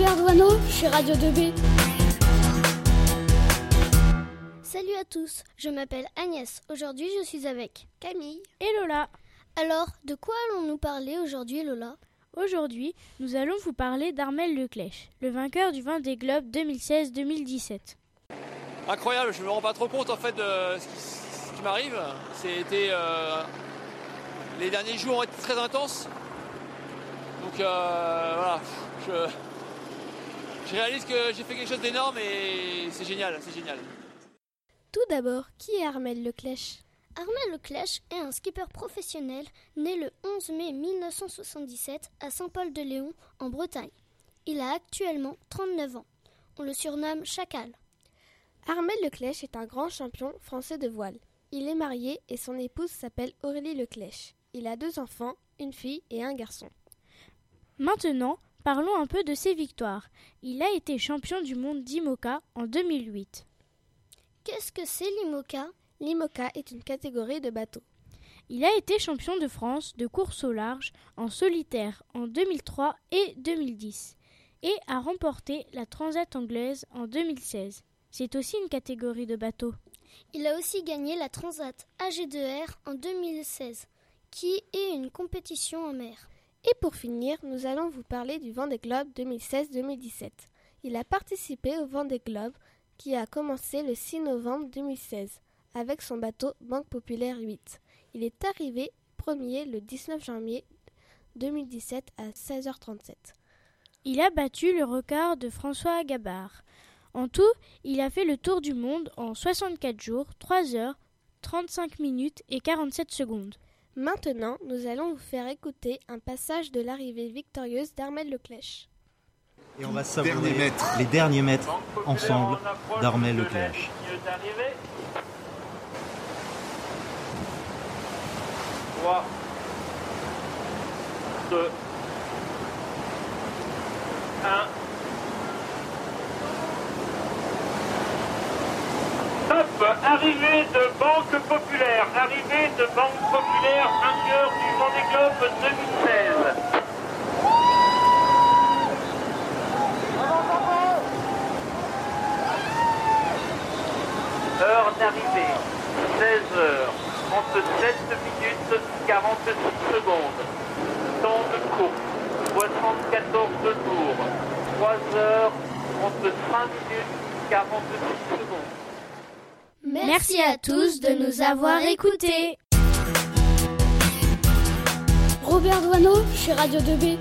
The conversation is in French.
Robert Douaneau, chez Radio 2B. Salut à tous, je m'appelle Agnès. Aujourd'hui, je suis avec Camille et Lola. Alors, de quoi allons-nous parler aujourd'hui, Lola? Aujourd'hui, nous allons vous parler d'Armel Leclèche, le vainqueur du Vendée Globe 2016-2017. Incroyable, je ne me rends pas trop compte en fait de ce qui, m'arrive. C'était euh, les derniers jours ont été très intenses. Donc euh, voilà, je, je réalise que j'ai fait quelque chose d'énorme et c'est génial, c'est génial. Tout d'abord, qui est Armel Leclèche? Armel Leclèche est un skipper professionnel né le 11 mai 1977 à Saint-Paul-de-Léon, en Bretagne. Il a actuellement 39 ans. On le surnomme Chacal. Armel Leclèche est un grand champion français de voile. Il est marié et son épouse s'appelle Aurélie Leclèche. Il a deux enfants, une fille et un garçon. Maintenant, parlons un peu de ses victoires. Il a été champion du monde d'IMOCA en 2008. Qu'est-ce que c'est l'IMOCA? L'IMOCA est une catégorie de bateaux. Il a été champion de France de course au large en solitaire en 2003 et 2010 et a remporté la Transat anglaise en 2016. C'est aussi une catégorie de bateaux. Il a aussi gagné la Transat AG2R en 2016, qui est une compétition en mer. Et pour finir, nous allons vous parler du Vendée Globe 2016-2017. Il a participé au Vendée Globe qui a commencé le 6 novembre 2016 avec son bateau Banque Populaire 8. Il est arrivé premier le 19 janvier 2017 à 16h37. Il a battu le record de François Gabard. En tout, il a fait le tour du monde en 64 jours, 3 heures, 35 minutes et 47 secondes. Maintenant, nous allons vous faire écouter un passage de l'arrivée victorieuse d'Armel Leclèche. Et on va savourer les derniers mètres ensemble d'Armel Leclèche. 3, 2, Arrivée de Banque Populaire. Arrivée de Banque Populaire, vainqueur du Vendée Globe 2016. Heure d'arrivée, 16 heures, 37 minutes, 46 secondes. Temps de course, 74 tours, 3 heures, 35 minutes, 46 secondes. Merci à tous de nous avoir écoutés. Robert Douaneau, chez Radio 2B.